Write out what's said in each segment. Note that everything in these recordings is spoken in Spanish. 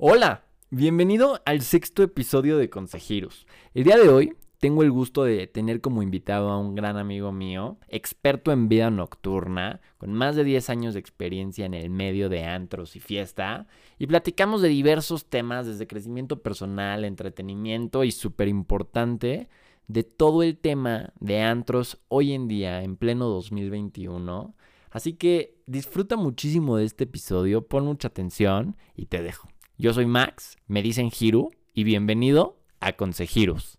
Hola, bienvenido al sexto episodio de Consejeros. El día de hoy tengo el gusto de tener como invitado a un gran amigo mío, experto en vida nocturna, con más de 10 años de experiencia en el medio de antros y fiesta, y platicamos de diversos temas desde crecimiento personal, entretenimiento y súper importante, de todo el tema de antros hoy en día, en pleno 2021. Así que disfruta muchísimo de este episodio, pon mucha atención y te dejo. Yo soy Max, me dicen Hiru y bienvenido a Consejiros.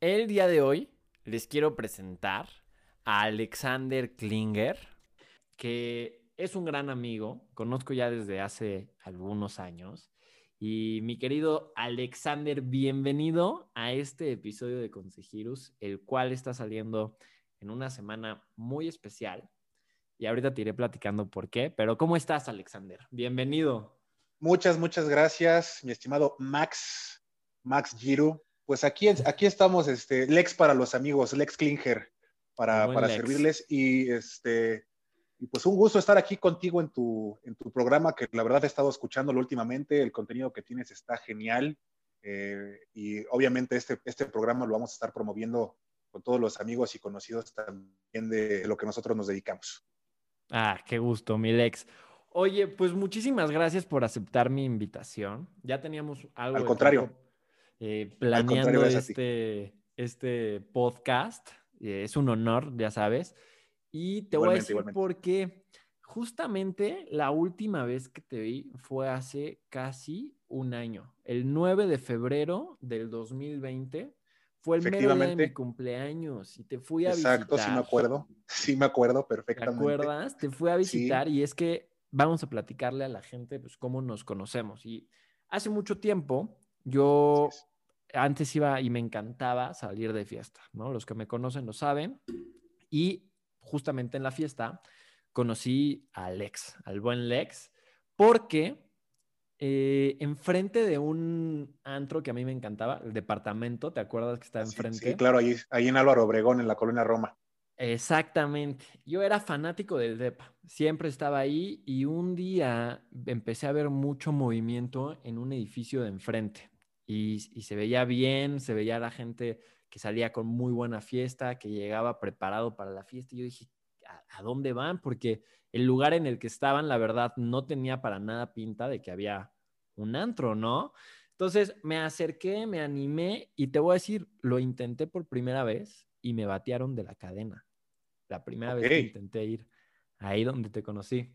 El día de hoy les quiero presentar a Alexander Klinger, que es un gran amigo, conozco ya desde hace algunos años. Y mi querido Alexander, bienvenido a este episodio de Consejiros, el cual está saliendo en una semana muy especial y ahorita te iré platicando por qué. Pero ¿cómo estás, Alexander? Bienvenido. Muchas, muchas gracias, mi estimado Max, Max Giru. Pues aquí, aquí estamos, este, Lex para los amigos, Lex Klinger, para, para servirles. Y este, y pues un gusto estar aquí contigo en tu, en tu programa, que la verdad he estado escuchándolo últimamente. El contenido que tienes está genial. Eh, y obviamente este, este programa lo vamos a estar promoviendo con todos los amigos y conocidos también de lo que nosotros nos dedicamos. Ah, qué gusto, mi Lex. Oye, pues muchísimas gracias por aceptar mi invitación. Ya teníamos algo. Al contrario. Eh, planeando este, este podcast. Eh, es un honor, ya sabes. Y te voy a decir por qué. Justamente la última vez que te vi fue hace casi un año, el 9 de febrero del 2020 fue el mero día de mi cumpleaños y te fui a visitar. Exacto, sí me acuerdo. Sí me acuerdo perfectamente. ¿Te acuerdas? Te fui a visitar y es que vamos a platicarle a la gente pues cómo nos conocemos. Y hace mucho tiempo yo antes iba y me encantaba salir de fiesta, ¿no? Los que me conocen lo saben. Y justamente en la fiesta conocí a Lex, al buen Lex, porque eh, enfrente de un antro que a mí me encantaba, el departamento, ¿te acuerdas que está enfrente? Sí, claro, ahí, ahí en Álvaro Obregón, en la colonia Roma. Exactamente. Yo era fanático del DEPA, siempre estaba ahí y un día empecé a ver mucho movimiento en un edificio de enfrente y, se veía bien, se veía la gente que salía con muy buena fiesta, que llegaba preparado para la fiesta y yo dije, ¿a dónde van? Porque el lugar en el que estaban, la verdad, no tenía para nada pinta de que había un antro, ¿no? Entonces me acerqué, me animé y te voy a decir, lo intenté por primera vez y me batearon de la cadena. La primera vez que intenté ir ahí donde te conocí.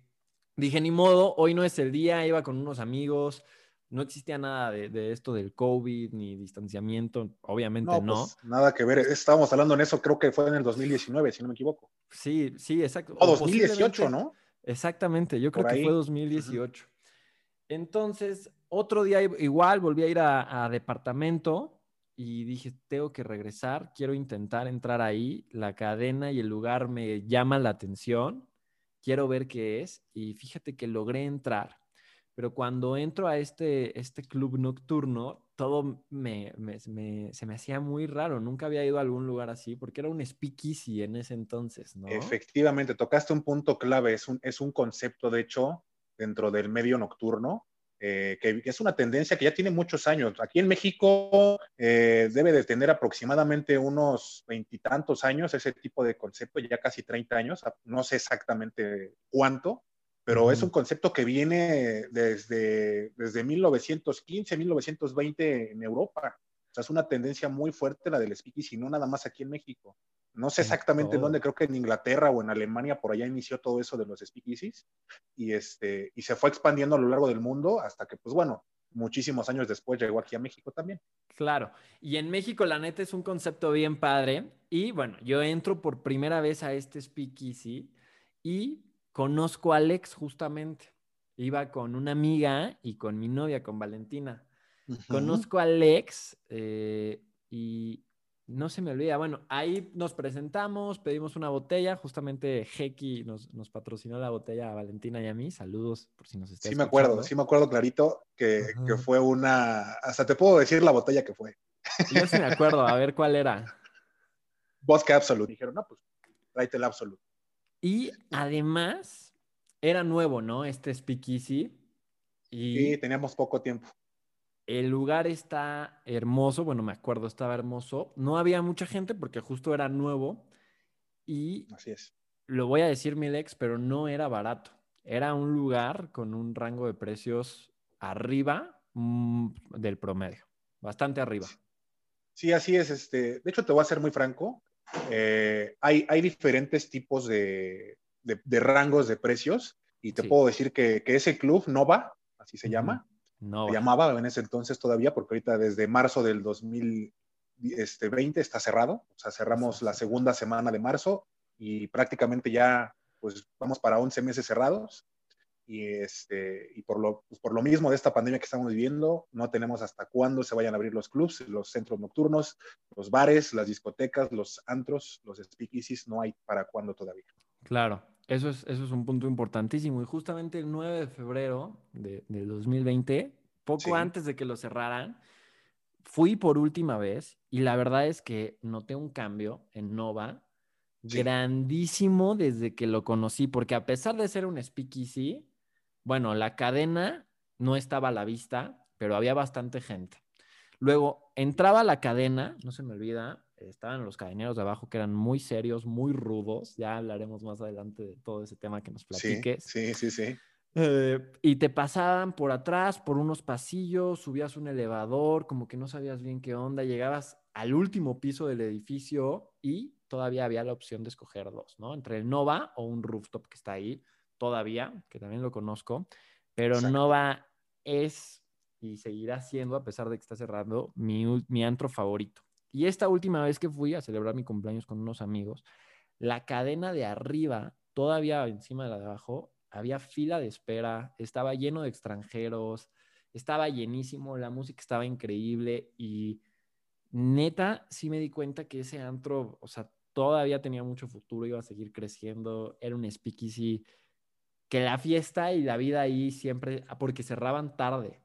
Dije, ni modo, hoy no es el día, iba con unos amigos, no existía nada de, esto del COVID ni distanciamiento, obviamente no. no. Pues, nada que ver, estábamos hablando en eso, creo que fue en el 2019, si no me equivoco. Sí, sí, exacto. O, 2018, ¿no? Exactamente, yo creo que fue 2018. Entonces, otro día igual volví a ir a, departamento y dije, tengo que regresar, quiero intentar entrar ahí, la cadena y el lugar me llama la atención, quiero ver qué es y fíjate que logré entrar pero cuando entro a este, este club nocturno, todo me, se me hacía muy raro. Nunca había ido a algún lugar así porque era un speakeasy en ese entonces, ¿no? Efectivamente, tocaste un punto clave. Es un, es un concepto, de hecho, dentro del medio nocturno, eh, que, es una tendencia que ya tiene muchos años. Aquí en México eh, debe de tener aproximadamente unos veintitantos años ese tipo de concepto, ya casi 30 años, no sé exactamente cuánto, pero es un concepto que viene desde, desde 1915, 1920 en Europa. O sea, es una tendencia muy fuerte la del speakeasy, no nada más aquí en México. No sé exactamente en dónde, creo que en Inglaterra o en Alemania, por allá inició todo eso de los speakeasies y, este, y se fue expandiendo a lo largo del mundo hasta que, pues bueno, muchísimos años después llegó aquí a México también. Claro, y en México la neta es un concepto bien padre y bueno, yo entro por primera vez a este speakeasy y conozco a Alex justamente. Iba con una amiga y con mi novia, con Valentina. Conozco a Alex eh, y no se me olvida. Bueno, ahí nos presentamos, pedimos una botella. Justamente Heki nos, patrocinó la botella a Valentina y a mí. Saludos por si nos está Sí, me acuerdo, sí me acuerdo clarito que, que, fue una. Hasta te puedo decir la botella que fue. Yo sí me acuerdo, a ver cuál era. Bosque Absolute. Dijeron, no, pues tráete el Absolute. Y además, era nuevo, ¿no? Este Speakeasy. Y Sí, teníamos poco tiempo. el lugar está hermoso, bueno, me acuerdo, estaba hermoso. No había mucha gente porque justo era nuevo. Y Así es. lo voy a decir, Milex, pero no era barato. Era un lugar con un rango de precios arriba mm, del promedio, bastante arriba. Sí, así es. Este, de hecho, te voy a ser muy franco. Eh, hay, hay diferentes tipos de, de- de rangos de precios y te Sí. puedo decir que, que ese club, Nova, así se llama, se llamaba en ese entonces todavía, porque ahorita desde marzo del 2020 está cerrado. O sea, cerramos la segunda semana de marzo y prácticamente ya, pues vamos para 11 meses cerrados. Y, este, y por, lo, pues, por lo mismo de esta pandemia que estamos viviendo, no tenemos hasta cuándo se vayan a abrir los clubs, los centros nocturnos, los bares, las discotecas, los antros, los speakeasies, no hay para cuándo todavía. Claro, eso es, eso es un punto importantísimo. Y justamente el 9 de febrero de, del 2020, poco Sí. antes de que lo cerraran, fui por última vez y la verdad es que noté un cambio en Nova Sí. grandísimo desde que lo conocí, porque a pesar de ser un speakeasy, bueno, la cadena no estaba a la vista, pero había bastante gente. Luego entraba la cadena, no se me olvida, estaban los cadeneros de abajo que eran muy serios, muy rudos. Ya hablaremos más adelante de todo ese tema que nos Sí, platiques. sí, sí, sí. Eh, y te pasaban por atrás, por unos pasillos, subías un elevador, como que no sabías bien qué onda, llegabas al último piso del edificio y todavía había la opción de escoger dos, ¿no? Entre el Nova o un rooftop que está ahí, todavía, que también lo conozco, pero Exacto. Nova es y seguirá siendo, a pesar de que está cerrando, mi, mi antro favorito. Y esta última vez que fui a celebrar mi cumpleaños con unos amigos, la cadena de arriba, todavía encima de la de abajo, había fila de espera, estaba lleno de extranjeros, estaba llenísimo, la música estaba increíble y neta sí me di cuenta que ese antro, o sea, todavía tenía mucho futuro, iba a seguir creciendo, era un speakeasy que la fiesta y la vida ahí siempre, ah, porque cerraban tarde,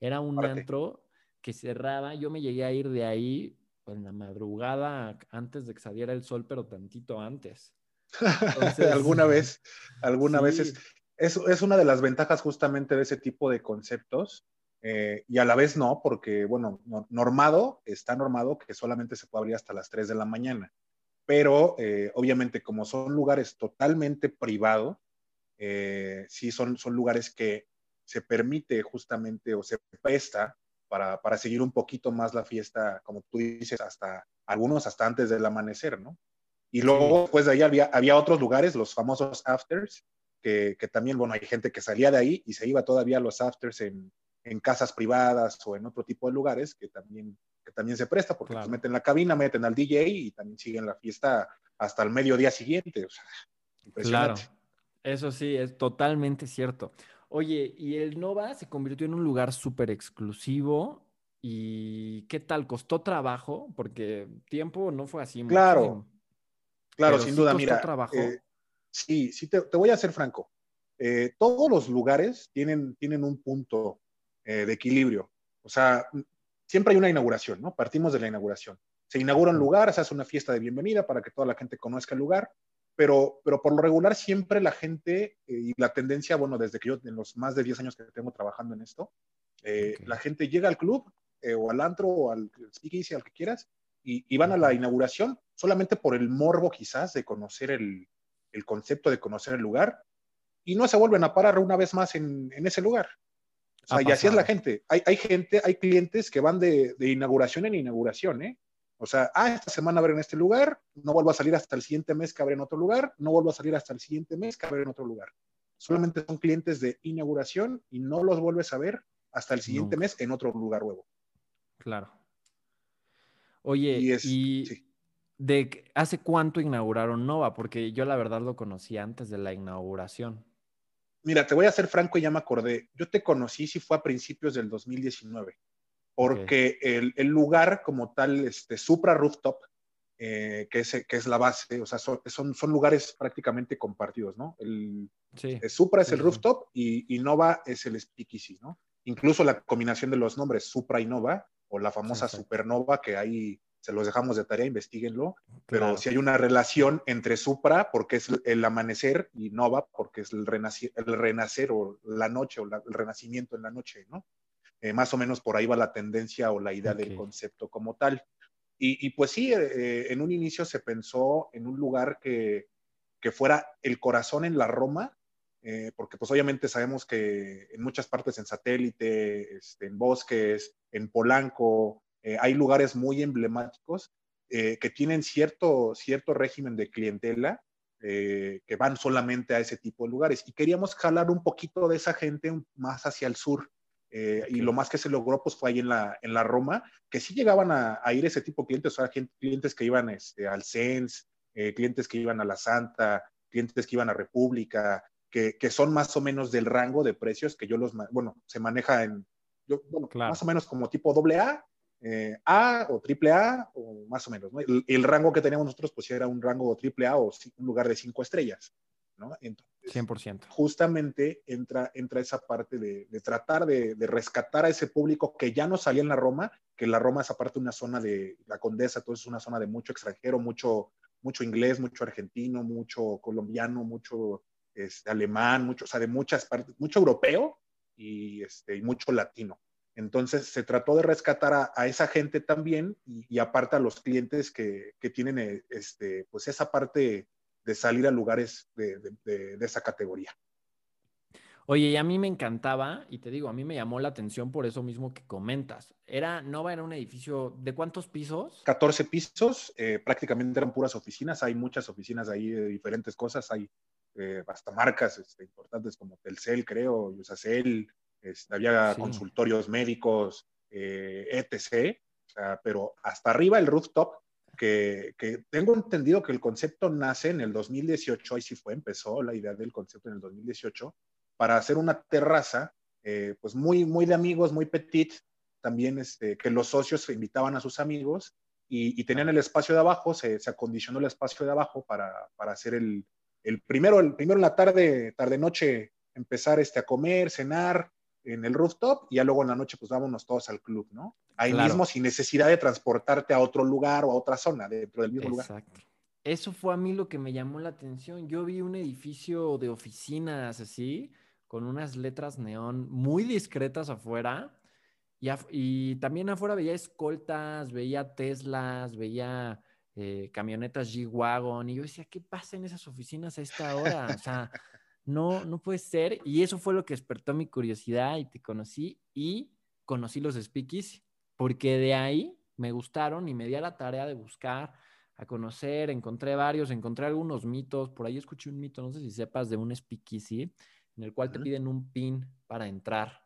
era un antro que cerraba, yo me llegué a ir de ahí en la madrugada antes de que saliera el sol, pero tantito antes. Entonces- alguna vez, alguna Sí. vez es, es, es una de las ventajas justamente de ese tipo de conceptos eh, y a la vez no, porque bueno, no- normado, está normado que solamente se puede abrir hasta las 3 de la mañana, pero eh, obviamente como son lugares totalmente privados, eh, sí son, son lugares que se permite justamente o se presta para, para seguir un poquito más la fiesta, como tú dices, hasta algunos hasta antes del amanecer, ¿no? Y luego, después de ahí había, había otros lugares, los famosos afters, que, que, también, bueno, hay gente que salía de ahí y se iba todavía a los afters en, en casas privadas o en otro tipo de lugares que también, que también se presta, porque Claro. pues, meten la cabina, meten al DJ y también siguen la fiesta hasta el mediodía siguiente. O sea, Claro, impresionante. Eso sí, es totalmente cierto. Oye, y el Nova se convirtió en un lugar súper exclusivo. ¿Y qué tal? ¿Costó trabajo? Porque tiempo no fue así. Claro. Claro, Pero sin sí duda, costó mira. trabajo. eh, sí, sí, te, te voy a ser franco. Eh, todos los lugares tienen, tienen un punto eh, de equilibrio. O sea, siempre hay una inauguración, ¿no? Partimos de la inauguración. Se inaugura un lugar, se hace una fiesta de bienvenida para que toda la gente conozca el lugar, pero, pero por lo regular siempre la gente eh, y la tendencia, bueno, desde que yo, en los más de 10 años que tengo trabajando en esto, eh, la gente llega al club eh, o al antro o al speakeasy, al que quieras, y, y van a la inauguración solamente por el morbo quizás de conocer el, el concepto de conocer el lugar y no se vuelven a parar una vez más en, en ese lugar. O sea, y así es la gente. Hay, hay gente, hay clientes que van de, de inauguración en inauguración, ¿eh? O sea, ah, esta semana abren este lugar, no vuelvo a salir hasta el siguiente mes que abren otro lugar, no vuelvo a salir hasta el siguiente mes que abren otro lugar. Solamente son clientes de inauguración y no los vuelves a ver hasta el siguiente mes en otro lugar nuevo. Claro. Oye, Y sí. de hace cuánto inauguraron Nova? Porque yo la verdad lo conocí antes de la inauguración. Mira, te voy a ser franco y ya me acordé. Yo te conocí si fue a principios del 2019, porque el, el lugar como tal, este Supra Rooftop, eh, que, es, que es la base, o sea, son, son, son lugares prácticamente compartidos, ¿no? El, Sí. el Supra es Sí, el rooftop y, y Nova es el speakeasy, ¿no? Incluso la combinación de los nombres Supra y Nova, o la famosa. Supernova, que hay se los dejamos de tarea, investiguenlo, pero si hay una relación entre Supra, porque es el amanecer, y Nova, porque es el, renacer, el renacer o la noche, o el renacimiento en la noche, ¿no? Eh, más o menos por ahí va la tendencia o la idea del concepto como tal. Y, pues sí, eh, en un inicio se pensó en un lugar que, que fuera el corazón en la Roma, eh, porque pues obviamente sabemos que en muchas partes en satélite, este, en bosques, en Polanco, eh, hay lugares muy emblemáticos eh, que tienen cierto, cierto régimen de clientela que van solamente a ese tipo de lugares. Y queríamos jalar un poquito de esa gente más hacia el sur. Y lo más que se logró pues fue ahí en la, en la Roma, que sí llegaban a, ir ese tipo de clientes, o sea, clientes que iban este, al CENS, clientes que iban a la Santa, clientes que iban a República, que, son más o menos del rango de precios que yo los, bueno, se maneja en, bueno, más o menos como tipo doble A, eh, A o triple A, o más o menos, ¿no? el, rango que teníamos nosotros, pues era un rango triple A o un lugar de cinco estrellas, ¿no? Entonces, 100%. Justamente entra, entra esa parte de, tratar de, rescatar a ese público que ya no salía en la Roma, que la Roma es aparte una zona de, la Condesa, entonces es una zona de mucho extranjero, mucho, mucho inglés, mucho argentino, mucho colombiano, mucho este, alemán, mucho, o sea, de muchas partes, mucho europeo y, este, y mucho latino. Entonces se trató de rescatar a, esa gente también y, aparte a los clientes que, que, tienen eh, este, pues esa parte de salir a lugares de, de, de, esa categoría. Oye, y a mí me encantaba, y te digo, a mí me llamó la atención por eso mismo que comentas. Era, Nova era un edificio, ¿de cuántos pisos? 14 pisos, eh, prácticamente eran puras oficinas, hay muchas oficinas ahí de diferentes cosas, hay eh, hasta marcas este, importantes como Telcel, creo, Yusacel, este, había consultorios médicos, eh, etc. pero hasta arriba el rooftop, que, tengo entendido que el concepto nace en el 2018, ahí sí fue, empezó la idea del concepto en el 2018, para hacer una terraza, eh, pues muy, muy de amigos, muy petit, también este, que los socios invitaban a sus amigos y, tenían el espacio de abajo, se, se, acondicionó el espacio de abajo para, para hacer el, el primero, el primero en la tarde, tarde-noche, empezar este, a comer, cenar en el rooftop y ya luego en la noche pues vámonos todos al club, ¿no? Ahí mismo sin necesidad de transportarte a otro lugar o a otra zona dentro del mismo lugar. Exacto. Eso fue a mí lo que me llamó la atención. Yo vi un edificio de oficinas así, con unas letras neón muy discretas afuera. Y, y también afuera veía escoltas, veía Teslas, veía eh, camionetas G-Wagon, y yo decía, ¿qué pasa en esas oficinas a esta hora? O sea, no, no puede ser. Y eso fue lo que despertó mi curiosidad y te conocí y conocí los speakeasy, porque de ahí me gustaron y me di a la tarea de buscar, a conocer, encontré varios, encontré algunos mitos, por ahí escuché un mito, no sé si sepas, de un speakeasy, en el cual te piden un pin para entrar.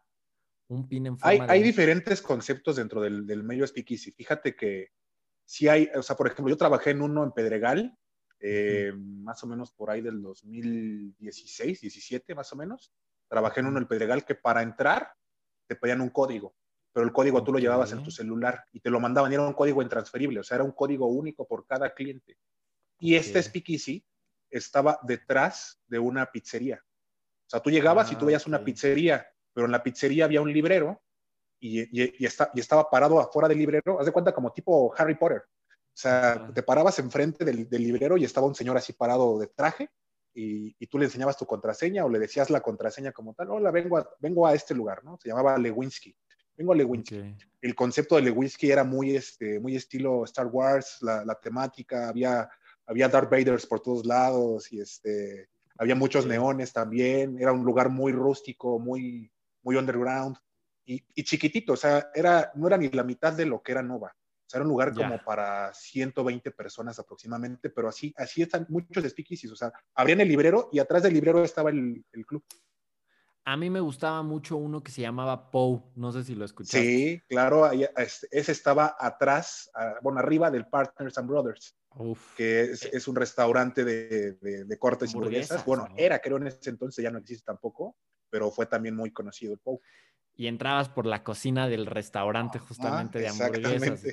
Un pin en forma hay, hay diferentes conceptos dentro del, del medio speakeasy. Fíjate que si hay, o sea, por ejemplo, yo trabajé en uno en Pedregal, eh, más o menos por ahí del 2016, 17 más o menos. Trabajé en uno en Pedregal que para entrar te pedían un código, pero el código tú lo llevabas en tu celular y te lo mandaban y era un código intransferible, o sea, era un código único por cada cliente. Y este Speakeasy estaba detrás de una pizzería. O sea, tú llegabas y tú ah, veías una pizzería, pero en la pizzería había un librero y, está, y estaba parado afuera del librero, haz de cuenta como tipo Harry Potter. O sea, te parabas enfrente del, del, librero y estaba un señor así parado de traje y, y, tú le enseñabas tu contraseña o le decías la contraseña como tal, hola, vengo a, vengo a este lugar, ¿no? Se llamaba Lewinsky. Vengo a Lewinsky. El concepto de Lewinsky era muy, este, muy estilo Star Wars, la, la temática, había, había Darth Vader por todos lados y este, había muchos neones también, era un lugar muy rústico, muy, muy underground y, chiquitito, o sea, era, no era ni la mitad de lo que era Nova. O sea, era un lugar como para 120 personas aproximadamente, pero así, así están muchos speakeasies. O sea, abrían el librero y atrás del librero estaba el, el club. A mí me gustaba mucho uno que se llamaba Poe, no sé si lo escuchaste. Sí, claro, ese estaba atrás, bueno, arriba del Partners and Brothers, que es, es, un restaurante de, de, cortes y hamburguesas. Bueno, era, creo en ese entonces ya no existe tampoco, pero fue también muy conocido el Poe y entrabas por la cocina del restaurante justamente de hamburguesas.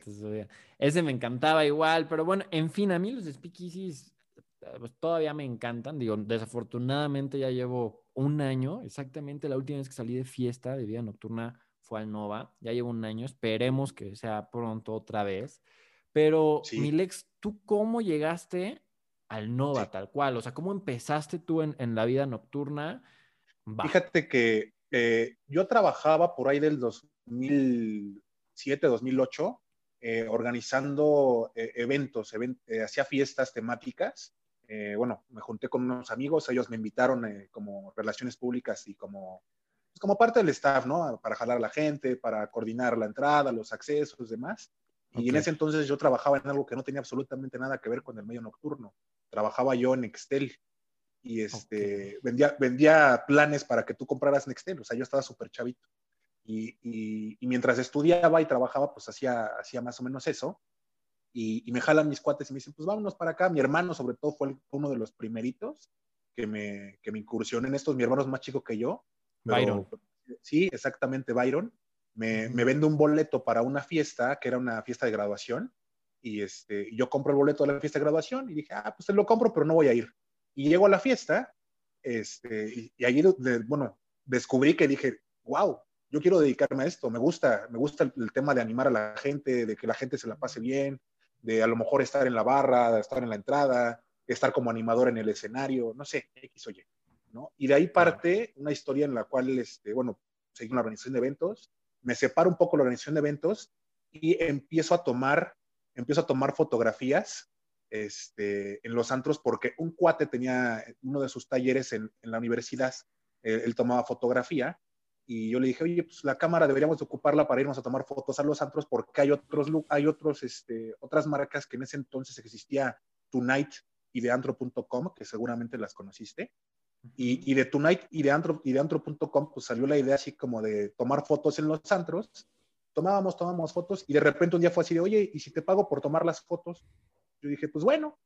ese me encantaba igual, pero bueno, en fin, a mí los speakeasies eh, pues, todavía me encantan. Digo, desafortunadamente ya llevo un año, exactamente la última vez que salí de fiesta de vida nocturna fue al Nova, ya llevo un año, esperemos que sea pronto otra vez. Pero, Milex, ¿tú cómo llegaste al Nova tal cual? O sea, ¿cómo empezaste tú en, la vida nocturna? Fíjate que eh, yo trabajaba por ahí del 2007, 2008, eh, organizando eh, eventos, hacía fiestas temáticas. bueno, me junté con unos amigos, ellos me invitaron como relaciones públicas y como, pues, como parte del staff, ¿no? Para jalar a la gente, para coordinar la entrada, los accesos, demás. Y en ese entonces yo trabajaba en algo que no tenía absolutamente nada que ver con el medio nocturno. Trabajaba yo en Excel y este, vendía, vendía planes para que tú compraras Nextel. O sea, yo estaba súper chavito. Y, y, mientras estudiaba y trabajaba, pues hacía, hacía más o menos eso. Y, y, me jalan mis cuates y me dicen, pues vámonos para acá. Mi hermano, sobre todo, fue uno de los primeritos que me, que me incursionó en estos. Mi hermano es más chico que yo. Byron. Sí, exactamente, Byron me, vende un boleto para una fiesta, que era una fiesta de graduación, y este, yo compro el boleto de la fiesta de graduación y dije, ah, pues te lo compro, pero no voy a ir. Y llego a la fiesta, este, y, ahí, bueno, descubrí que dije, wow, yo quiero dedicarme a esto, me gusta, me gusta el, tema de animar a la gente, de que la gente se la pase bien, de a lo mejor estar en la barra, de estar en la entrada, estar como animador en el escenario, no sé, X o Y, ¿no? Y de ahí parte una historia en la cual, este, bueno, seguí una organización de eventos, me separo un poco la organización de eventos y empiezo a tomar, empiezo a tomar fotografías este, en los antros porque un cuate tenía uno de sus talleres en, la universidad, él, tomaba fotografía y yo le dije, oye, pues la cámara deberíamos ocuparla para irnos a tomar fotos a los antros porque hay otros, hay otros, este, otras marcas que en ese entonces existía Tonight y de antro.com, que seguramente las conociste. Y, de Tonight y de, antro, y de antro.com, pues salió la idea así como de tomar fotos en los antros. Tomábamos, tomábamos fotos y de repente un día fue así de, oye, ¿y si te pago por tomar las fotos? Yo dije, pues bueno.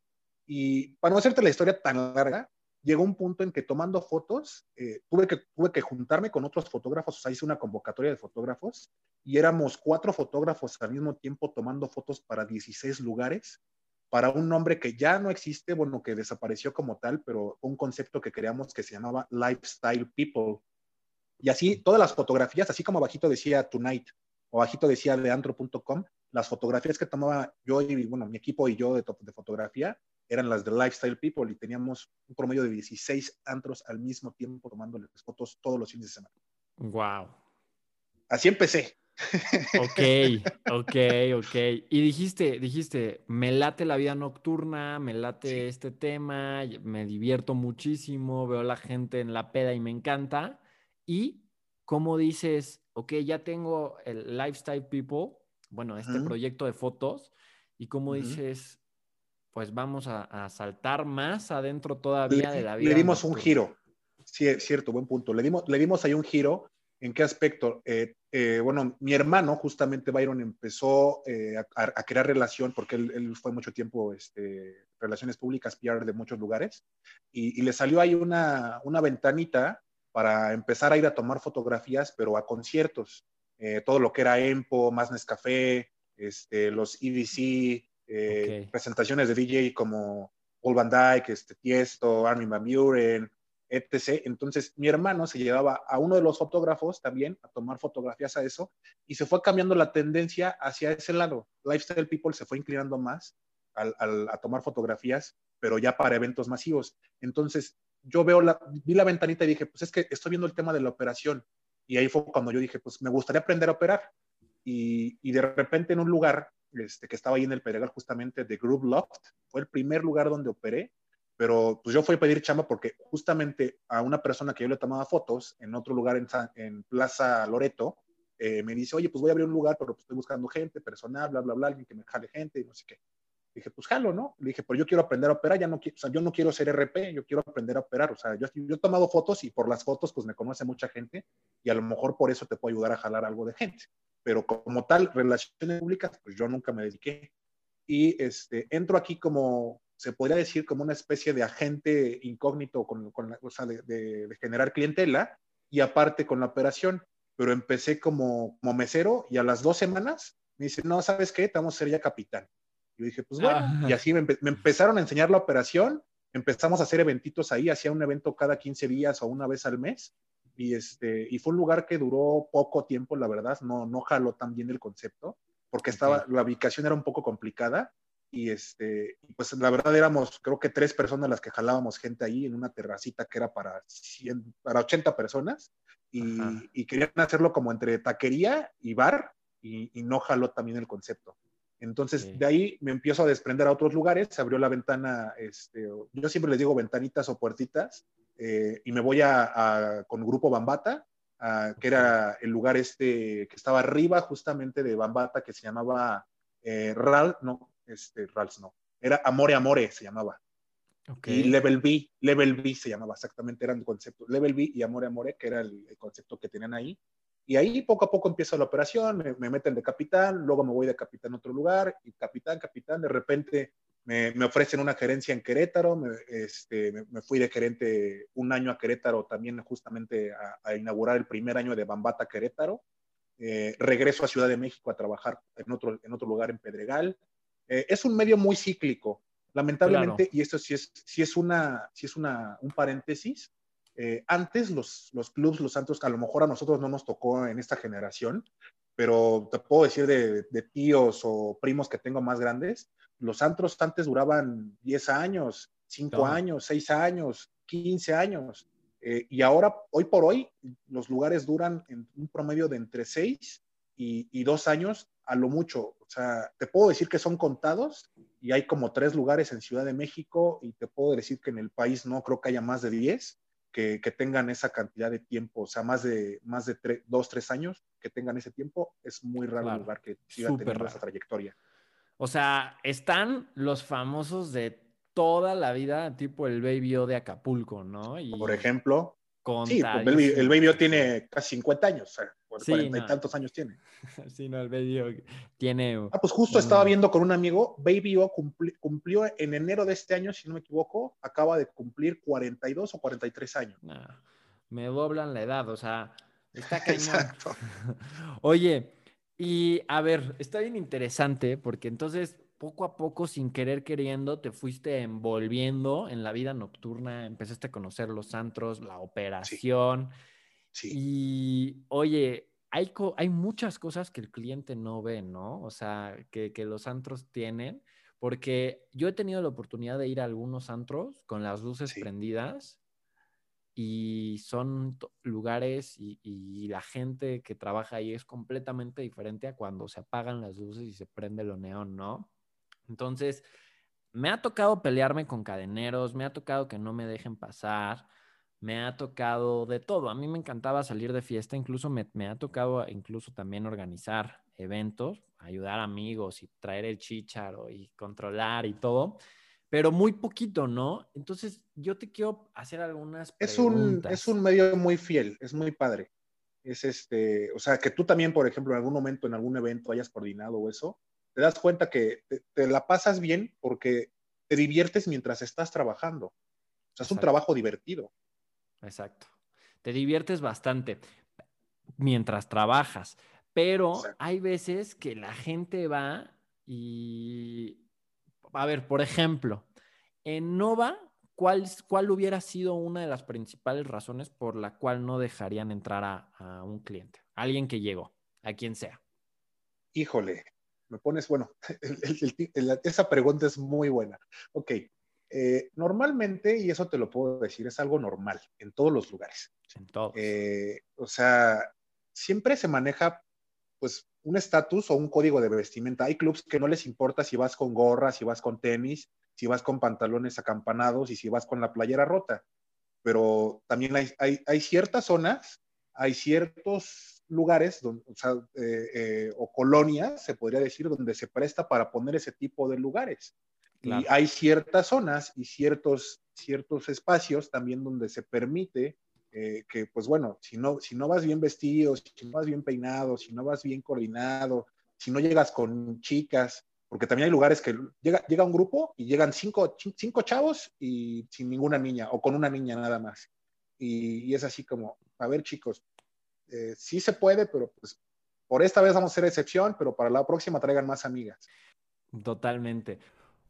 Y para no hacerte la historia tan larga, llegó un punto en que tomando fotos, eh, tuve, que, tuve que juntarme con otros fotógrafos, o sea, hice una convocatoria de fotógrafos y éramos cuatro fotógrafos al mismo tiempo tomando fotos para 16 lugares para un nombre que ya no existe, bueno, que desapareció como tal, pero un concepto que creamos que se llamaba Lifestyle People. Y así, todas las fotografías, así como abajito decía Tonight o abajito decía de antro.com, las fotografías que tomaba yo y, bueno, mi equipo y yo de, de fotografía eran las de Lifestyle People y teníamos un promedio de 16 antros al mismo tiempo tomándoles fotos todos los fines de semana. Wow. Así empecé. Ok, ok, ok. Y dijiste, dijiste, me late la vida nocturna, me late este tema, me divierto muchísimo, veo a la gente en la peda y me encanta. Y cómo dices, ok, ya tengo el Lifestyle People, bueno, este proyecto de fotos, y cómo dices, pues vamos a, saltar más adentro todavía de la vida. Le dimos un giro. Sí, es cierto, buen punto. Le dimos, le dimos ahí un giro ¿En qué aspecto? Eh, eh, bueno, mi hermano, justamente Byron, empezó eh, a, crear relación, porque él, fue mucho tiempo este, relaciones públicas, PR de muchos lugares, y, le salió ahí una, una, ventanita para empezar a ir a tomar fotografías, pero a conciertos. Todo lo que era EMPO, más Nescafé, este, los EDC, presentaciones de DJ como Paul Van Dyke, este, Tiesto, Armin Van Buren, etc. Entonces, mi hermano se llevaba a uno de los fotógrafos también a tomar fotografías a eso y se fue cambiando la tendencia hacia ese lado. Lifestyle People se fue inclinando más a tomar fotografías, pero ya para eventos masivos. Entonces, yo veo la, vi la ventanita y dije, pues es que estoy viendo el tema de la operación. Y ahí fue cuando yo dije, pues me gustaría aprender a operar. Y, y de repente en un lugar este, que estaba ahí en el Pedregal justamente de Group Loft, fue el primer lugar donde operé pero pues yo fui a pedir chamba porque justamente a una persona que yo le tomaba fotos en otro lugar en, en Plaza Loreto, eh, me dice, oye, pues voy a abrir un lugar, pero pues estoy buscando gente, personal, bla, bla, bla, alguien que me jale gente y no sé qué. Dije, pues jalo, ¿no? Le dije, pero yo quiero aprender a operar, ya no quiero, o sea, yo no quiero ser RP, yo quiero aprender a operar. O sea, yo, yo he tomado fotos y por las fotos pues me conoce mucha gente y a lo mejor por eso te puedo ayudar a jalar algo de gente. Pero como tal, relaciones públicas, pues yo nunca me dediqué. Y este, entro aquí como, se podría decir como una especie de agente incógnito con, con la, o sea, de, generar clientela y aparte con la operación. Pero empecé como, como mesero y a las dos semanas me dice, no, ¿sabes qué? Te vamos a ser ya capitán. Yo dije, pues bueno, y así me, empezaron a enseñar la operación, empezamos a hacer eventitos ahí, hacía un evento cada 15 días o una vez al mes, y, este, y fue un lugar que duró poco tiempo, la verdad, no, no jaló tan bien el concepto, porque estaba, la ubicación era un poco complicada y este, pues la verdad éramos, creo que tres personas las que jalábamos gente ahí en una terracita que era para, 100, para 80 personas y, y, querían hacerlo como entre taquería y bar y, y no jaló también el concepto. Entonces, de ahí me empiezo a desprender a otros lugares, se abrió la ventana, este, yo siempre les digo ventanitas o puertitas, eh, y me voy a, con el grupo Bambata, que era el lugar este que estaba arriba justamente de Bambata, que se llamaba eh, Ral, no, este, Rals no, era Amore Amore se llamaba. Y Level B, Level B se llamaba exactamente, eran conceptos, Level B y Amore Amore, que era el concepto que tenían ahí. Y ahí poco a poco empieza la operación, me, meten de capitán, luego me voy de capitán a otro lugar, y capitán, capitán, de repente me, me ofrecen una gerencia en Querétaro, me, este, me, fui de gerente un año a Querétaro también justamente a, inaugurar el primer año de Bambata Querétaro. Eh, regreso a Ciudad de México a trabajar en otro, en otro lugar en Pedregal. Eh, es un medio muy cíclico, lamentablemente, y esto sí es, sí es, una, sí es una, un paréntesis, eh, antes los, los clubs, los santos, a lo mejor a nosotros no nos tocó en esta generación, pero te puedo decir de, tíos o primos que tengo más grandes, los antros antes duraban 10 años, 5 años, 6 años, 15 años. Eh, y ahora, hoy por hoy, los lugares duran en un promedio de entre 6 y, y 2 años a lo mucho. O sea, te puedo decir que son contados y hay como tres lugares en Ciudad de México y te puedo decir que en el país no creo que haya más de 10 que, tengan esa cantidad de tiempo, o sea, más de, más de dos, tres años que tengan ese tiempo, es muy raro el lugar que siga teniendo esa trayectoria. O sea, están los famosos de toda la vida, tipo el Baby O de Acapulco, ¿no? Y Por ejemplo, sí, pues, el Baby, O tiene casi 50 años, o sea, cuarenta y tantos años tiene. Sí, no, el Baby tiene... Ah, pues justo estaba viendo con un amigo, Baby O cumplió en enero de este año, si no me equivoco, acaba de cumplir 42 o 43 años. me doblan la edad, o sea, está cañón. Exacto. Oye, y a ver, está bien interesante porque entonces poco a poco, sin querer queriendo, te fuiste envolviendo en la vida nocturna, empezaste a conocer los antros, la operación. Y oye, hay, hay muchas cosas que el cliente no ve, ¿no? O sea, que, los antros tienen, porque yo he tenido la oportunidad de ir a algunos antros con las luces prendidas y son lugares y, y, la gente que trabaja ahí es completamente diferente a cuando se apagan las luces y se prende lo neón, ¿no? Entonces, me ha tocado pelearme con cadeneros, me ha tocado que no me dejen pasar, me ha tocado de todo. A mí me encantaba salir de fiesta, incluso me, ha tocado incluso también organizar eventos, ayudar a amigos y traer el chicharo y controlar y todo, pero muy poquito, ¿no? Entonces, yo te quiero hacer algunas es Un, es un medio muy fiel, es muy padre. Es este, o sea, que tú también, por ejemplo, en algún momento, en algún evento hayas coordinado eso, te das cuenta que te, la pasas bien porque te diviertes mientras estás trabajando. O sea, es un trabajo divertido. Exacto. Te diviertes bastante mientras trabajas, pero hay veces que la gente va y, a ver, por ejemplo, en Nova, ¿cuál, cuál hubiera sido una de las principales razones por la cual no dejarían entrar a, a un cliente? Alguien que llegó, a quien sea. Híjole, me pones, bueno, esa pregunta es muy buena. Ok, eh, normalmente, y eso te lo puedo decir, es algo normal en todos los lugares. En todos. Eh, o sea, siempre se maneja, pues, un estatus o un código de vestimenta. Hay clubs que no les importa si vas con gorra, si vas con tenis, si vas con pantalones acampanados y si vas con la playera rota. Pero también hay, hay, hay ciertas zonas, hay ciertos lugares o, eh, eh, o, colonias, se podría decir, donde se presta para poner ese tipo de lugares. Y hay ciertas zonas y ciertos, ciertos espacios también donde se permite eh, que, pues bueno, si no, si no vas bien vestido, si no vas bien peinado, si no vas bien coordinado, si no llegas con chicas, porque también hay lugares que llega, llega un grupo y llegan cinco, cinco chavos y sin ninguna niña o con una niña nada más. Y, y es así como, a ver chicos, eh, sí se puede, pero pues por esta vez vamos a hacer excepción, pero para la próxima traigan más amigas. Totalmente.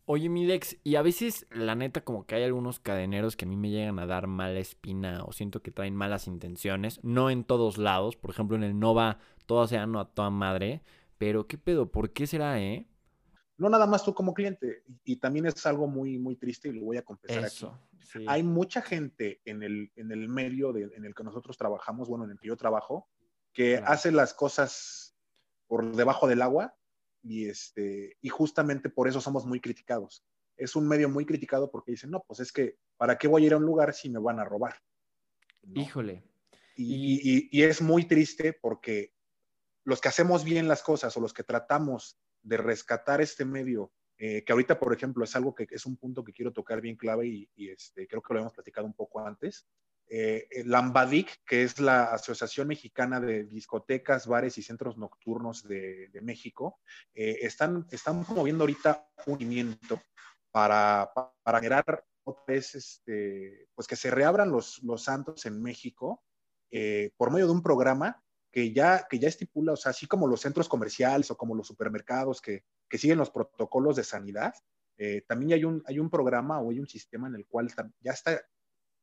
Oye, Milex, y a veces, la neta, como que hay algunos cadeneros que a mí me llegan a dar mala espina o siento que traen malas intenciones. No en todos lados. Por ejemplo, en el Nova, todo se a toda madre. Pero qué pedo, ¿por qué será, eh? No nada más tú como cliente, y, también es algo muy, muy triste y lo voy a confesar Eso, aquí. Hay mucha gente en el, en el medio en el que nosotros trabajamos, bueno, en el que yo trabajo, que hace las cosas por debajo del agua y, este, y justamente por eso somos muy criticados. Es un medio muy criticado porque dicen, no, pues es que, ¿para qué voy a ir a un lugar si me van a robar? Híjole. Y, y, es muy triste porque los que hacemos bien las cosas o los que tratamos de rescatar este medio, eh, que ahorita, por ejemplo, es algo que es un punto que quiero tocar bien clave y, y este, creo que lo hemos platicado un poco antes, eh, Lambadic, que es la Asociación Mexicana de Discotecas, Bares y Centros Nocturnos de, México, eh, están, están promoviendo ahorita un movimiento para, para generar este, pues que se reabran los, los santos en México eh, por medio de un programa que ya, que ya estipula, o sea, así como los centros comerciales o como los supermercados que, que siguen los protocolos de sanidad, eh, también hay un, hay un programa o hay un sistema en el cual ya está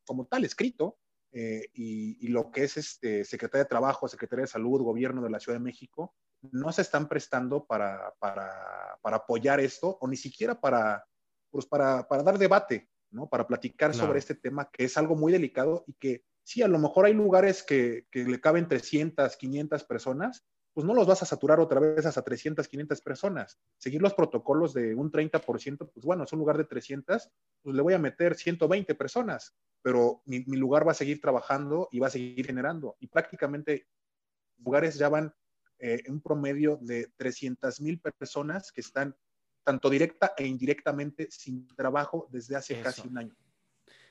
como tal escrito eh, y, lo que es este, Secretaría de Trabajo, Secretaría de Salud, Gobierno de la Ciudad de México, no se están prestando para, para, para apoyar esto o ni siquiera para, pues para, para dar debate, ¿no? Para platicar sobre este tema que es algo muy delicado y que sí, a lo mejor hay lugares que, que le caben 300, 500 personas, pues no los vas a saturar otra vez hasta 300, 500 personas. Seguir los protocolos de un 30%, pues bueno, es un lugar de 300, pues le voy a meter 120 personas, pero mi, lugar va a seguir trabajando y va a seguir generando. Y prácticamente lugares ya van eh, en un promedio de 300 mil personas que están tanto directa e indirectamente sin trabajo desde hace casi un año.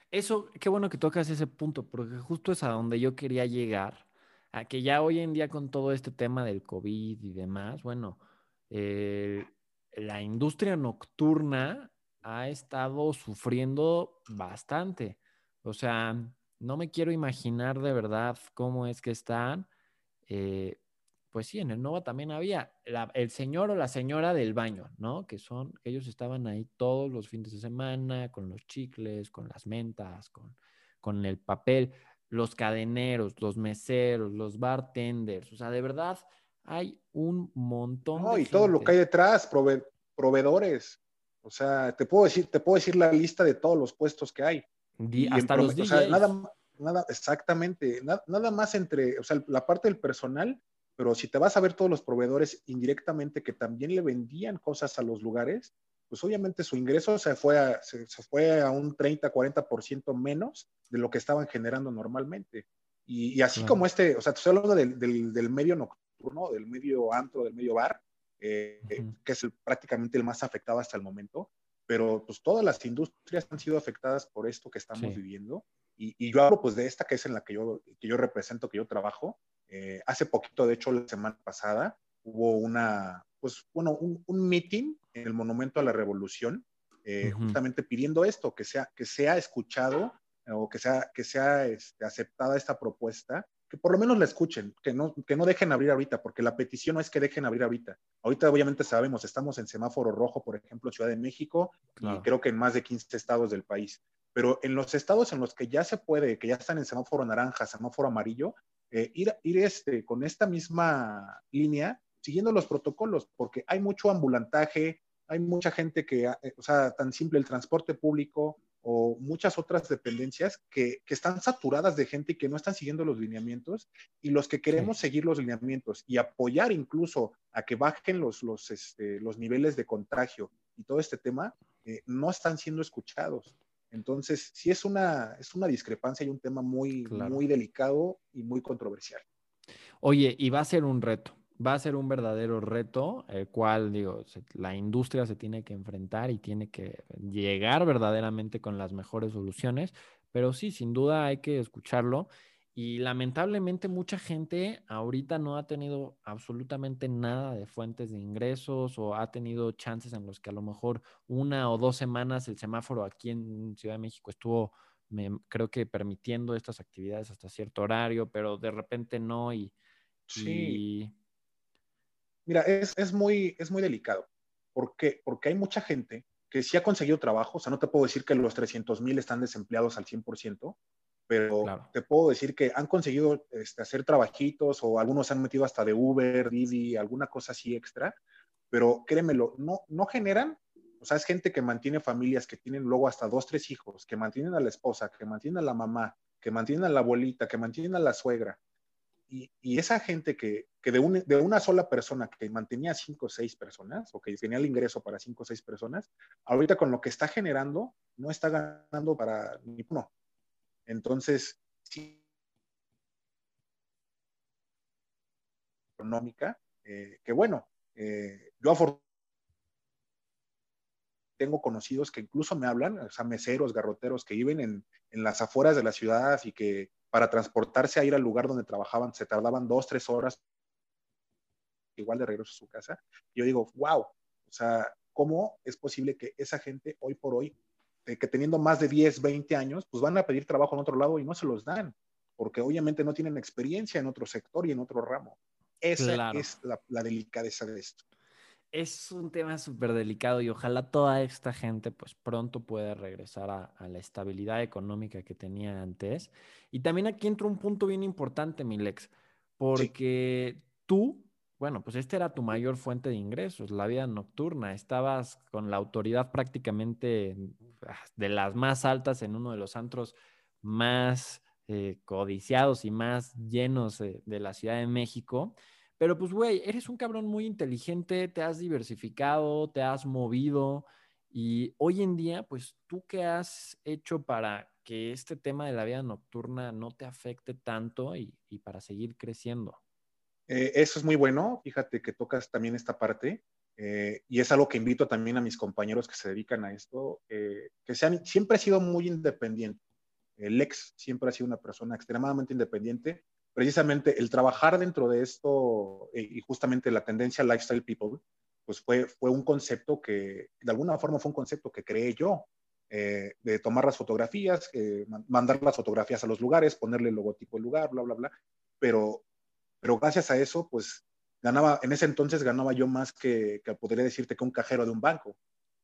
Eso, qué bueno que tocas ese punto, porque justo es a donde yo quería llegar a que ya hoy en día con todo este tema del COVID y demás, bueno, la industria nocturna ha estado sufriendo bastante. O sea, no me quiero imaginar de verdad cómo es que están. Eh, pues sí, en el Nova también había el señor o la señora del baño, ¿no? Que son, ellos estaban ahí todos los fines de semana con los chicles, con las mentas, con, con el papel los cadeneros, los meseros, los bartenders, o sea, de verdad hay un montón. No, y todo lo que hay detrás, proveedores. O sea, te puedo decir, te puedo decir la lista de todos los puestos que hay. y hasta los DJs. O sea, nada, nada, exactamente, nada, más entre, o sea, la parte del personal, pero si te vas a ver todos los proveedores indirectamente que también le vendían cosas a los lugares, pues obviamente su ingreso se fue a, se, fue a un 30, 40% menos de lo que estaban generando normalmente. Y, así como este, o sea, te estoy hablando del, del, medio nocturno, del medio antro, del medio bar, eh, que es prácticamente el más afectado hasta el momento, pero pues todas las industrias han sido afectadas por esto que estamos viviendo. Y, y, yo hablo pues de esta que es en la que yo, que yo represento, que yo trabajo. Eh, hace poquito, de hecho, la semana pasada, hubo una, pues bueno, un, un meeting en el Monumento a la Revolución, eh, justamente pidiendo esto, que sea, que sea escuchado o que sea, que sea este, aceptada esta propuesta, que por lo menos la escuchen, que no, que no dejen abrir ahorita, porque la petición no es que dejen abrir ahorita. Ahorita obviamente sabemos, estamos en semáforo rojo, por ejemplo, Ciudad de México, y creo que en más de 15 estados del país. Pero en los estados en los que ya se puede, que ya están en semáforo naranja, semáforo amarillo, eh, ir, ir este, con esta misma línea siguiendo los protocolos, porque hay mucho ambulantaje, hay mucha gente que, eh, o sea, tan simple el transporte público o muchas otras dependencias que, que están saturadas de gente y que no están siguiendo los lineamientos y los que queremos seguir los lineamientos y apoyar incluso a que bajen los, los, este, los niveles de contagio y todo este tema, eh, no están siendo escuchados. Entonces, sí es una, es una discrepancia y un tema muy, muy delicado y muy controversial. Oye, y va a ser un reto, va a ser un verdadero reto, el cual, digo, la industria se tiene que enfrentar y tiene que llegar verdaderamente con las mejores soluciones, pero sí, sin duda hay que escucharlo. Y lamentablemente mucha gente ahorita no ha tenido absolutamente nada de fuentes de ingresos o ha tenido chances en los que a lo mejor una o dos semanas el semáforo aquí en Ciudad de México estuvo, creo que permitiendo estas actividades hasta cierto horario, pero de repente no y, sí. Mira, es, muy, es muy delicado. ¿Por qué? Porque hay mucha gente que sí ha conseguido trabajo, o sea, no te puedo decir que los 300 mil están desempleados al 100%, pero te puedo decir que han conseguido este, hacer trabajitos o algunos se han metido hasta de Uber, Didi, alguna cosa así extra, pero créemelo, no, no generan, o sea, es gente que mantiene familias, que tienen luego hasta dos, tres hijos, que mantienen a la esposa, que mantienen a la mamá, que mantienen a la abuelita, que mantienen a la suegra. Y, esa gente que, que de, de, una sola persona que mantenía cinco o seis personas, o que tenía el ingreso para cinco o seis personas, ahorita con lo que está generando, no está ganando para ni uno. Entonces, sí, económica, eh, que bueno, eh, yo afortunadamente tengo conocidos que incluso me hablan, o sea, meseros, garroteros que viven en, en, las afueras de la ciudad y que para transportarse a ir al lugar donde trabajaban se tardaban dos, tres horas igual de regreso a su casa. Yo digo, wow, o sea, ¿cómo es posible que esa gente hoy por hoy eh, que teniendo más de 10, 20 años, pues van a pedir trabajo en otro lado y no se los dan, porque obviamente no tienen experiencia en otro sector y en otro ramo. Esa es la, la, delicadeza de esto. Es un tema súper delicado y ojalá toda esta gente pues pronto pueda regresar a, a, la estabilidad económica que tenía antes. Y también aquí entra un punto bien importante, Milex, porque sí. tú bueno, pues esta era tu mayor fuente de ingresos, la vida nocturna. Estabas con la autoridad prácticamente de las más altas en uno de los antros más eh, codiciados y más llenos de, de la Ciudad de México. Pero pues, güey, eres un cabrón muy inteligente, te has diversificado, te has movido. Y hoy en día, pues, ¿tú qué has hecho para que este tema de la vida nocturna no te afecte tanto y, y para seguir creciendo? Eh, eso es muy bueno, fíjate que tocas también esta parte eh, y es algo que invito también a mis compañeros que se dedican a esto, eh, que sean, siempre ha sido muy independiente. El ex siempre ha sido una persona extremadamente independiente. Precisamente el trabajar dentro de esto eh, y justamente la tendencia lifestyle people, pues fue, fue un concepto que, de alguna forma fue un concepto que creé yo, eh, de tomar las fotografías, eh, mandar las fotografías a los lugares, ponerle el logotipo del lugar, bla, bla, bla. Pero pero gracias a eso, pues ganaba, en ese entonces ganaba yo más que, que podría decirte que un cajero de un banco,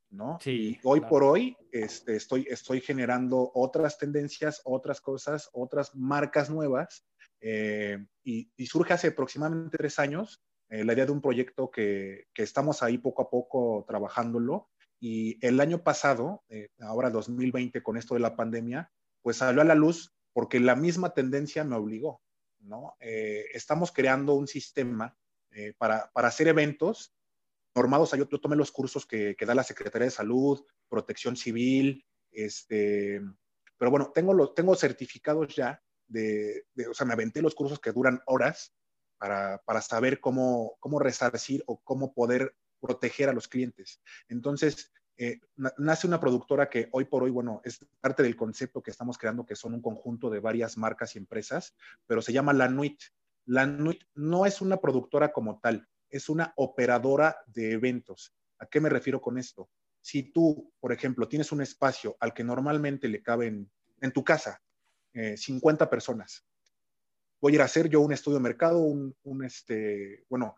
¿no? Sí. Y hoy claro. por hoy este, estoy, estoy generando otras tendencias, otras cosas, otras marcas nuevas. Eh, y, y, surge hace aproximadamente tres años eh, la idea de un proyecto que, que, estamos ahí poco a poco trabajándolo. Y el año pasado, eh, ahora 2020, con esto de la pandemia, pues salió a la luz porque la misma tendencia me obligó. ¿no? Eh, estamos creando un sistema eh, para, para, hacer eventos normados. Yo, yo tomé los cursos que, que, da la Secretaría de Salud, Protección Civil, este, pero bueno, tengo, los, tengo certificados ya de, de, o sea, me aventé los cursos que duran horas para, para saber cómo, cómo resarcir o cómo poder proteger a los clientes. Entonces, eh, nace una productora que hoy por hoy, bueno, es parte del concepto que estamos creando, que son un conjunto de varias marcas y empresas, pero se llama La Nuit. La Nuit no es una productora como tal, es una operadora de eventos. ¿A qué me refiero con esto? Si tú, por ejemplo, tienes un espacio al que normalmente le caben en tu casa eh, 50 personas, voy a ir a hacer yo un estudio de mercado, un, un este, bueno,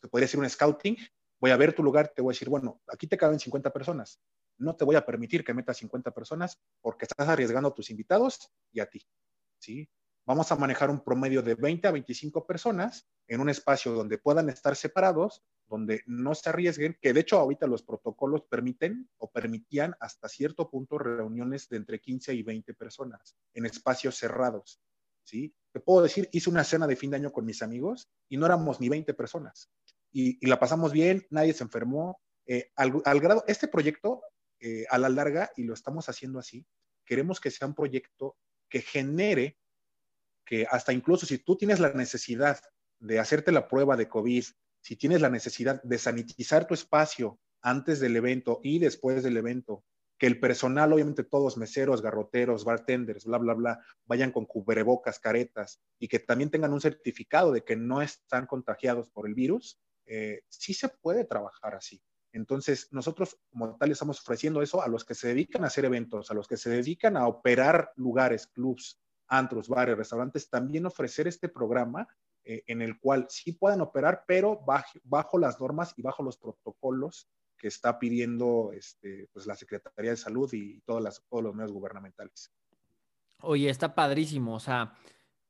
se podría decir un scouting, voy a ver tu lugar, te voy a decir, bueno, aquí te caben 50 personas. No te voy a permitir que metas 50 personas porque estás arriesgando a tus invitados y a ti. ¿sí? Vamos a manejar un promedio de 20 a 25 personas en un espacio donde puedan estar separados, donde no se arriesguen, que de hecho ahorita los protocolos permiten o permitían hasta cierto punto reuniones de entre 15 y 20 personas en espacios cerrados. ¿sí? Te puedo decir, hice una cena de fin de año con mis amigos y no éramos ni 20 personas y, la pasamos bien, nadie se enfermó. Eh, al, al, grado, este proyecto, eh, a la larga, y lo estamos haciendo así, queremos que sea un proyecto que genere que hasta incluso si tú tienes la necesidad de hacerte la prueba de COVID, si tienes la necesidad de sanitizar tu espacio antes del evento y después del evento, que el personal, obviamente todos meseros, garroteros, bartenders, bla, bla, bla, vayan con cubrebocas, caretas y que también tengan un certificado de que no están contagiados por el virus, eh, sí se puede trabajar así. Entonces, nosotros como tal estamos ofreciendo eso a los que se dedican a hacer eventos, a los que se dedican a operar lugares, clubs, antros, bares, restaurantes, también ofrecer este programa eh, en el cual sí puedan operar, pero bajo, bajo, las normas y bajo los protocolos que está pidiendo este, pues, la Secretaría de Salud y todas las, todos los medios gubernamentales. Oye, está padrísimo. O sea,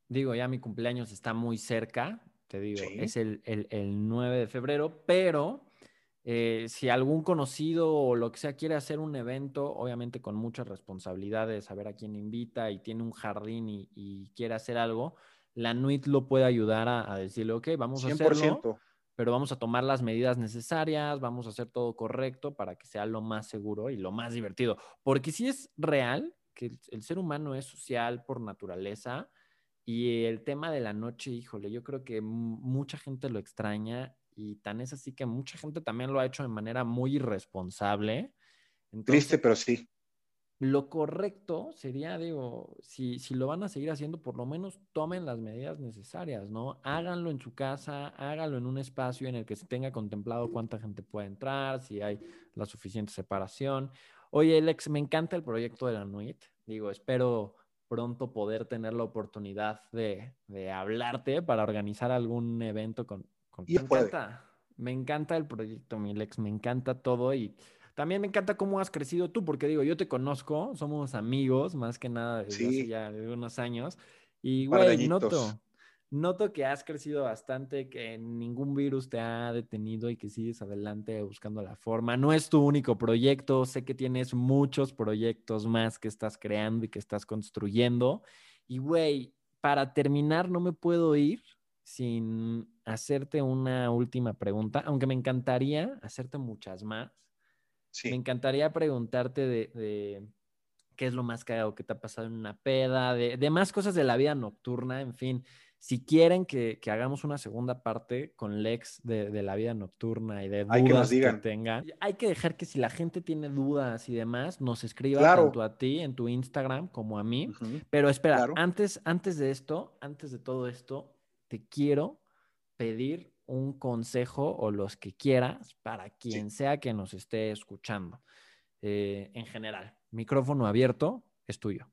digo, ya mi cumpleaños está muy cerca. Te digo, es el, el, el 9 de febrero, pero eh, si algún conocido o lo que sea quiere hacer un evento, obviamente con muchas responsabilidades, saber a quién invita y tiene un jardín y, quiere hacer algo, la NUIT lo puede ayudar a, decirle, ok, vamos a hacerlo, pero vamos a tomar las medidas necesarias, vamos a hacer todo correcto para que sea lo más seguro y lo más divertido. Porque si es real que el ser humano es social por naturaleza, y el tema de la noche, híjole, yo creo que mucha gente lo extraña y tan es así que mucha gente también lo ha hecho de manera muy irresponsable. Triste, pero sí. Lo correcto sería, digo, si, si lo van a seguir haciendo, por lo menos tomen las medidas necesarias, ¿no? Háganlo en su casa, háganlo en un espacio en el que se tenga contemplado cuánta gente puede entrar, si hay la suficiente separación. Oye, Alex, me encanta el proyecto de la NUIT. Digo, espero pronto poder tener la oportunidad de, de hablarte para organizar algún evento con, me encanta, me encanta el proyecto, Milex, me encanta todo y también me encanta cómo has crecido tú, porque digo, yo te conozco, somos amigos más que nada desde hace ya unos años y güey, noto, noto que has crecido bastante, que ningún virus te ha detenido y que sigues adelante buscando la forma. No es tu único proyecto, sé que tienes muchos proyectos más que estás creando y que estás construyendo. Y güey, para terminar, no me puedo ir sin hacerte una última pregunta, aunque me encantaría hacerte muchas más. Me encantaría preguntarte de, qué es lo más cagado que te ha pasado en una peda, de, más cosas de la vida nocturna, en fin. Si quieren que, hagamos una segunda parte con Lex de, la vida nocturna y de dudas que, que, tengan, hay que dejar que si la gente tiene dudas y demás, nos escriba tanto a ti en tu Instagram como a mí. Pero espera, antes, antes de esto, antes de todo esto, te quiero pedir un consejo o los que quieras para quien sea que nos esté escuchando. Eh, en general, micrófono abierto, es tuyo.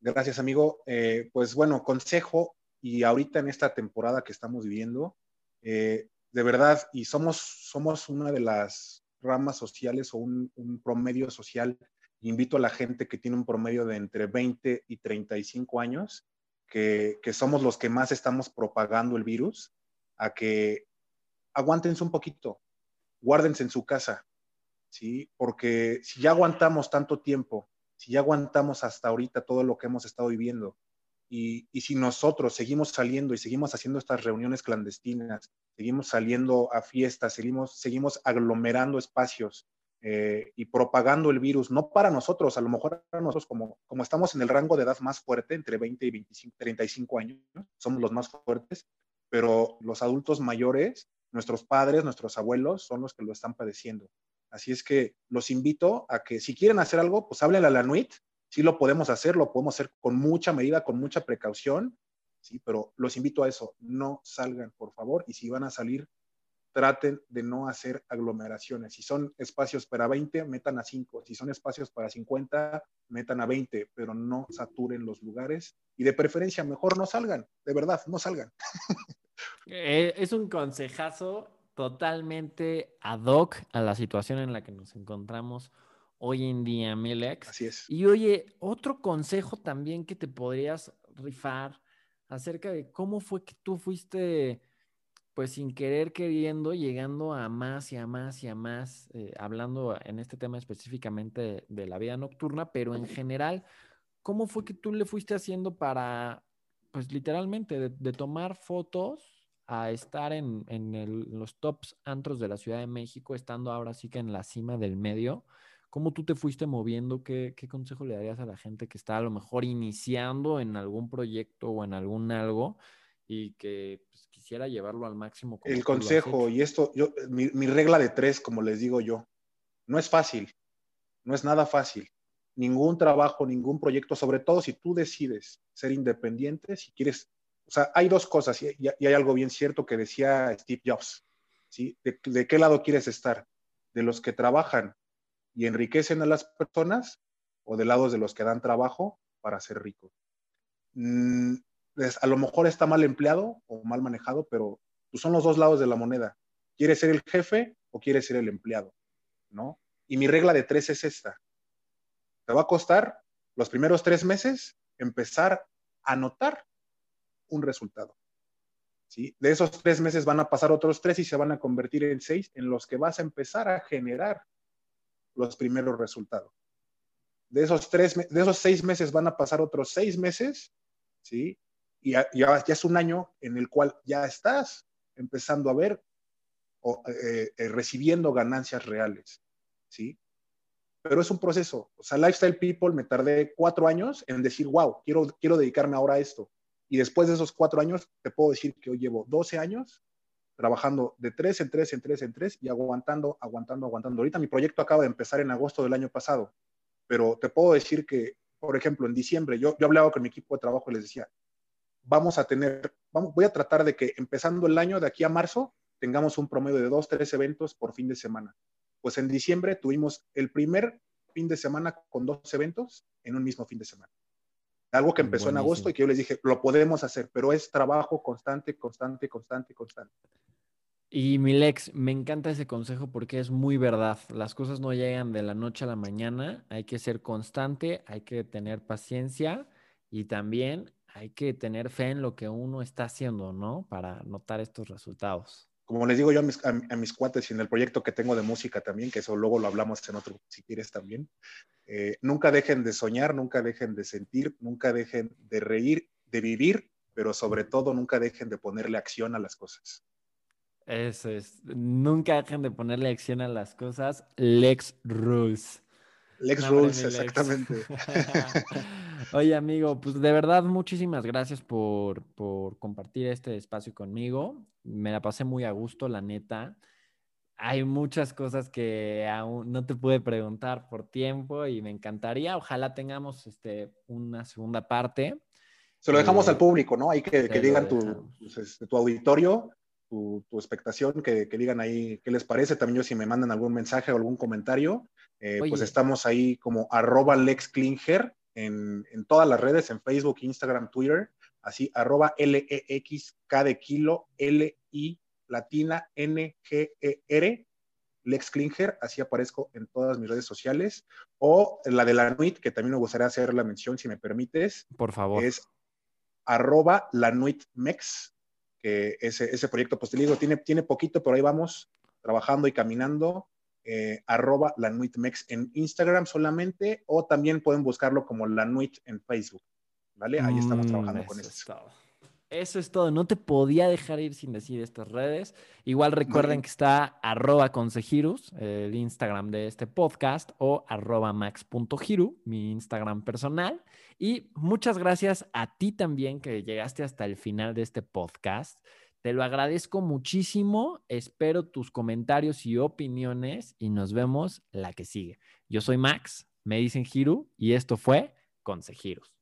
Gracias, amigo. Eh, pues bueno, consejo, y ahorita en esta temporada que estamos viviendo, eh, de verdad, y somos, somos una de las ramas sociales o un, un, promedio social, invito a la gente que tiene un promedio de entre 20 y 35 años que, somos los que más estamos propagando el virus, a que aguántense un poquito, guárdense en su casa, ¿sí? Porque si ya aguantamos tanto tiempo, si ya aguantamos hasta ahorita todo lo que hemos estado viviendo, y, y, si nosotros seguimos saliendo y seguimos haciendo estas reuniones clandestinas, seguimos saliendo a fiestas, seguimos, seguimos aglomerando espacios eh, y propagando el virus, no para nosotros, a lo mejor para nosotros como, como estamos en el rango de edad más fuerte, entre 20 y 25, 35 años, somos los más fuertes, pero los adultos mayores, nuestros padres, nuestros abuelos, son los que lo están padeciendo. Así es que los invito a que si quieren hacer algo, pues háblenle a la NUIT, sí lo podemos hacer, lo podemos hacer con mucha medida, con mucha precaución, sí, pero los invito a eso, no salgan, por favor, y si van a salir, traten de no hacer aglomeraciones. Si son espacios para 20, metan a 5. Si son espacios para 50, metan a 20, pero no saturen los lugares y de preferencia mejor no salgan, de verdad, no salgan. Eh, es un consejazo totalmente ad hoc a la situación en la que nos encontramos hoy en día, Milex. Así es. Y oye, otro consejo también que te podrías rifar acerca de cómo fue que tú fuiste pues sin querer queriendo, llegando a más y a más y a más, eh, hablando en este tema específicamente de, la vida nocturna, pero en general, ¿cómo fue que tú le fuiste haciendo para, pues literalmente, de, tomar fotos a estar en, los tops antros de la Ciudad de México, estando ahora sí que en la cima del medio? ¿Cómo tú te fuiste moviendo? ¿Qué, ¿Qué consejo le darías a la gente que está a lo mejor iniciando en algún proyecto o en algún algo? y que pues, quisiera llevarlo al máximo. el consejo, y esto, yo, mi, mi, regla de tres, como les digo yo, no es fácil, no es nada fácil. Ningún trabajo, ningún proyecto, sobre todo si tú decides ser independiente, si quieres, o sea, hay dos cosas, y, hay algo bien cierto que decía Steve Jobs, ¿sí? ¿De, ¿De, qué lado quieres estar? ¿De los que trabajan y enriquecen a las personas o de lados de los que dan trabajo para ser ricos? Mm, a lo mejor está mal empleado o mal manejado, pero pues, son los dos lados de la moneda. ¿Quieres ser el jefe o quieres ser el empleado? ¿No? Y mi regla de tres es esta. Te va a costar, los primeros tres meses, empezar a notar un resultado. ¿sí? De esos tres meses van a pasar otros tres y se van a convertir en seis en los que vas a empezar a generar los primeros resultados. De esos, tres, de esos seis meses van a pasar otros seis meses, ¿sí? Y ya, ya, es un año en el cual ya estás empezando a ver o eh, eh, recibiendo ganancias reales, ¿sí? Pero es un proceso. O sea, Lifestyle People me tardé cuatro años en decir, wow, quiero, quiero dedicarme ahora a esto. Y después de esos cuatro años, te puedo decir que hoy llevo 12 años trabajando de tres en tres, en tres, en tres y aguantando, aguantando, aguantando. Ahorita mi proyecto acaba de empezar en agosto del año pasado, pero te puedo decir que, por ejemplo, en diciembre yo, yo hablaba con mi equipo de trabajo y les decía, vamos a tener, vamos, voy a tratar de que empezando el año de aquí a marzo tengamos un promedio de dos, tres eventos por fin de semana. Pues en diciembre tuvimos el primer fin de semana con dos eventos en un mismo fin de semana. Algo que empezó en agosto y que yo les dije, lo podemos hacer, pero es trabajo constante, constante, constante, constante. Y Milex, me encanta ese consejo porque es muy verdad. Las cosas no llegan de la noche a la mañana. Hay que ser constante, hay que tener paciencia y también hay que tener fe en lo que uno está haciendo, ¿no? Para notar estos resultados. Como les digo yo a mis, cuates y en el proyecto que tengo de música también, que eso luego lo hablamos en otro, si quieres también, eh, nunca dejen de soñar, nunca dejen de sentir, nunca dejen de reír, de vivir, pero sobre todo nunca dejen de ponerle acción a las cosas. Eso es, nunca dejen de ponerle acción a las cosas. Lex Rules. Lex Rules, exactamente. Oye, amigo, pues de verdad, muchísimas gracias por, por compartir este espacio conmigo. Me la pasé muy a gusto, la neta hay muchas cosas que aún no te pude preguntar por tiempo y me encantaría. Ojalá tengamos este, una segunda parte. Se lo dejamos al eh, público, ¿no? Hay que, que digan tu, pues, este, tu, auditorio, tu, tu expectación, que, que, digan ahí qué les parece. También yo si me mandan algún mensaje o algún comentario, eh, pues estamos ahí como arroba LexKlinger en, en todas las redes, en Facebook, Instagram, Twitter, así arroba L-E-X-K de kilo, L-I latina N-G-E-R, Lex Klinger, así aparezco en todas mis redes sociales, o la de la NUIT, que también me gustaría hacer la mención, si me permites. Por favor. Es arroba la Mex, que ese, ese proyecto, pues te digo, tiene, tiene poquito, pero ahí vamos trabajando y caminando. Eh, arroba la Mex en Instagram solamente, o también pueden buscarlo como la Nuit en Facebook. ¿Vale? Ahí estamos mm, trabajando con eso. Eso es todo. No te podía dejar ir sin decir estas redes. Igual recuerden que está arroba consejirus, el Instagram de este podcast, o arroba max.giru, mi Instagram personal. Y muchas gracias a ti también que llegaste hasta el final de este podcast. Te lo agradezco muchísimo. Espero tus comentarios y opiniones y nos vemos la que sigue. Yo soy Max, me dicen Giru y esto fue Consejirus.